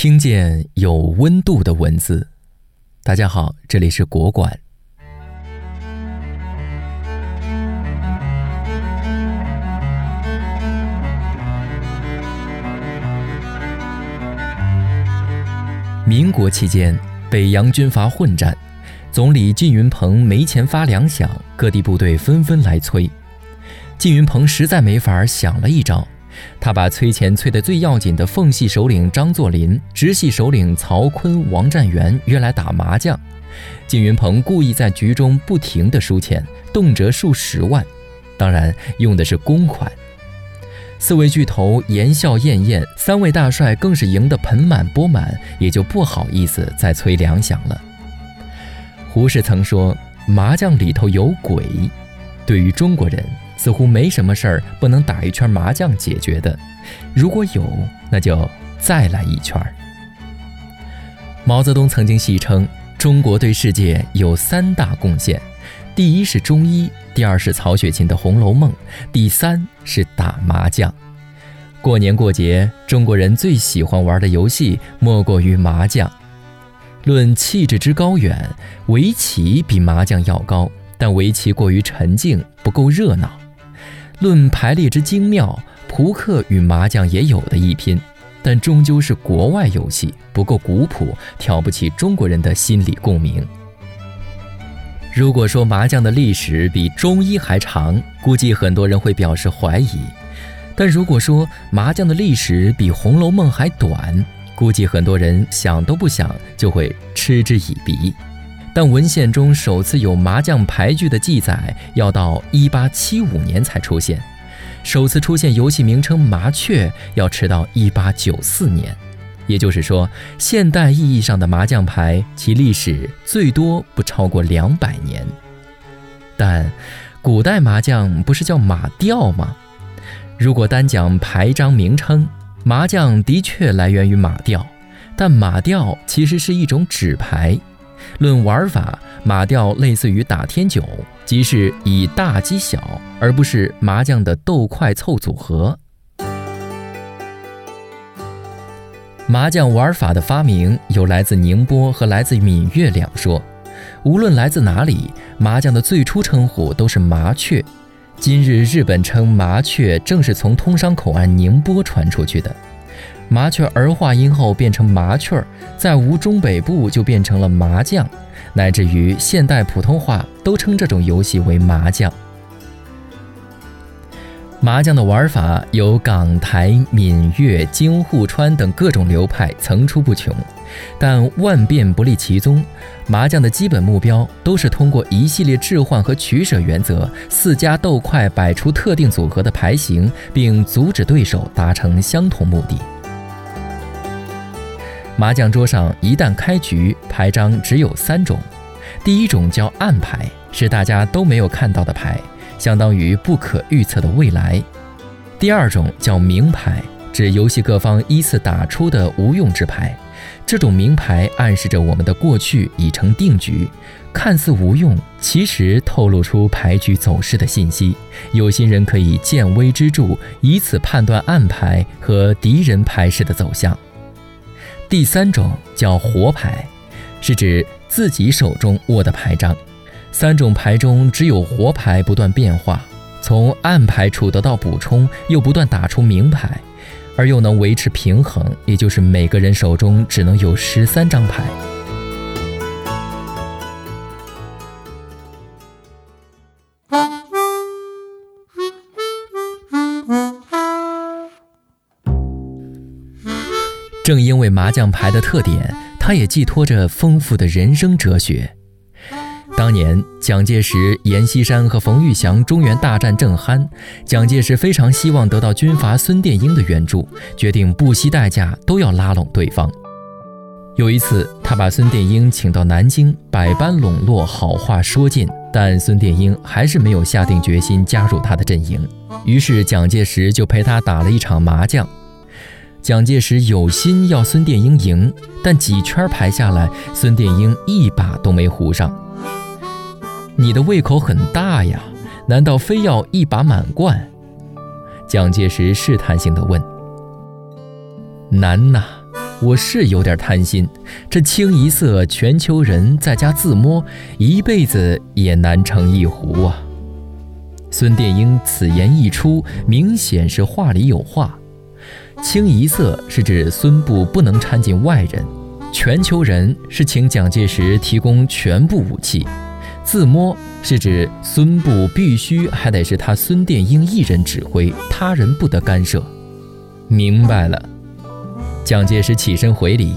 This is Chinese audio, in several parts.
听见有温度的文字。大家好，这里是国馆。民国期间，北洋军阀混战，总理靳云鹏没钱发粮饷，各地部队纷纷来催。靳云鹏实在没法，想了一招，他把催钱催得最要紧的奉系首领张作霖、直系首领曹锟、王占元约来打麻将。靳云鹏故意在局中不停地输钱，动辄数十万，当然用的是公款。四位巨头言笑晏晏，三位大帅更是赢得盆满钵满，也就不好意思再催粮饷了。胡适曾说：“麻将里头有鬼。”对于中国人，似乎没什么事儿不能打一圈麻将解决的。如果有，那就再来一圈。毛泽东曾经戏称，中国对世界有三大贡献：第一是中医。第二是曹雪芹的《红楼梦》，第三是打麻将。过年过节，中国人最喜欢玩的游戏莫过于麻将。论气质之高远，围棋比麻将要高，但围棋过于沉静，不够热闹。论排列之精妙，扑克与麻将也有的一拼，但终究是国外游戏，不够古朴，挑不起中国人的心理共鸣。如果说麻将的历史比中医还长，估计很多人会表示怀疑；但如果说麻将的历史比《红楼梦》还短，估计很多人想都不想就会嗤之以鼻。但文献中首次有麻将牌具的记载，要到1875年才出现；首次出现游戏名称“麻雀”，要迟到1894年。也就是说，现代意义上的麻将牌，其历史最多不超过两百年。但古代麻将不是叫马吊吗？如果单讲牌张名称，麻将的确来源于马吊，但马吊其实是一种纸牌。论玩法，马吊类似于打天九，即是以大击小，而不是麻将的斗快凑组合。麻将玩法的发明有来自宁波和来自闽粤两说，无论来自哪里，麻将的最初称呼都是麻雀。今日日本称麻雀，正是从通商口岸宁波传出去的。麻雀儿化音后变成麻雀儿，在吴中北部就变成了麻将，乃至于现代普通话都称这种游戏为麻将。麻将的玩法有港台、闽粤、京沪川等各种流派，层出不穷，但万变不离其宗。麻将的基本目标都是通过一系列置换和取舍原则，四家斗快摆出特定组合的牌型，并阻止对手达成相同目的。麻将桌上一旦开局，牌张只有三种，第一种叫暗牌，是大家都没有看到的牌。相当于不可预测的未来。第二种叫明牌，指游戏各方依次打出的无用之牌。这种明牌暗示着我们的过去已成定局，看似无用，其实透露出牌局走势的信息。有心人可以见微知著，以此判断暗牌和敌人牌势的走向。第三种叫活牌，是指自己手中握的牌张。三种牌中只有活牌不断变化，从暗牌处得到补充，又不断打出明牌，而又能维持平衡，也就是每个人手中只能有十三张牌。正因为麻将牌的特点，它也寄托着丰富的人生哲学。当年蒋介石、阎锡山和冯玉祥中原大战正酣，蒋介石非常希望得到军阀孙殿英的援助，决定不惜代价都要拉拢对方。有一次，他把孙殿英请到南京，百般笼络，好话说尽，但孙殿英还是没有下定决心加入他的阵营。于是蒋介石就陪他打了一场麻将。蒋介石有心要孙殿英赢，但几圈牌下来，孙殿英一把都没胡上。你的胃口很大呀，难道非要一把满贯？蒋介石试探性地问。难呐，我是有点贪心，这清一色全球人在家自摸，一辈子也难成一壶啊！孙殿英此言一出，明显是话里有话。清一色是指孙部不能掺进外人，全球人是请蒋介石提供全部武器，自摸是指孙部必须还得是他孙殿英一人指挥，他人不得干涉。明白了，蒋介石起身回礼，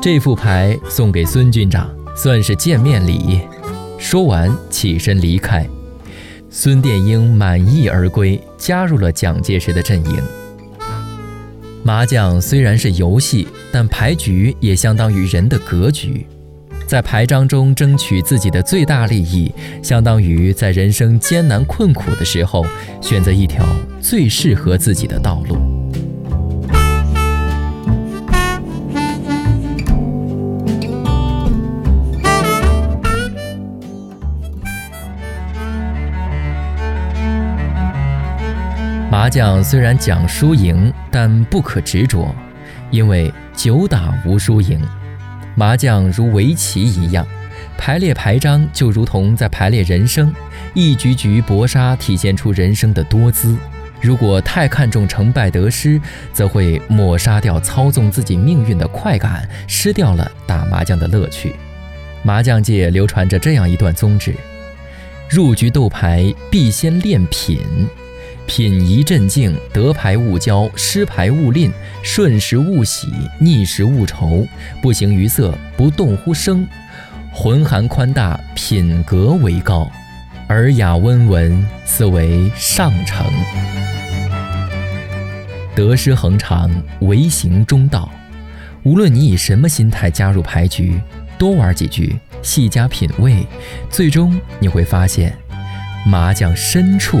这副牌送给孙军长，算是见面礼。说完起身离开，孙殿英满意而归，加入了蒋介石的阵营。麻将虽然是游戏，但牌局也相当于人的格局。在牌张中争取自己的最大利益，相当于在人生艰难困苦的时候选择一条最适合自己的道路。将虽然讲输赢，但不可执着，因为久打无输赢。麻将如围棋一样，排列牌张就如同在排列人生，一局局搏杀体现出人生的多姿。如果太看重成败得失，则会抹杀掉操纵自己命运的快感，失掉了打麻将的乐趣。麻将界流传着这样一段宗旨：入局斗牌必先练品。品宜镇静，得牌勿骄，失牌勿吝，顺时勿喜，逆时勿愁，不形于色，不动乎声，浑含宽大，品格为高，尔雅温文，斯为上乘。得失恒常，唯行中道。无论你以什么心态加入牌局，多玩几局，细加品味，最终你会发现，麻将深处。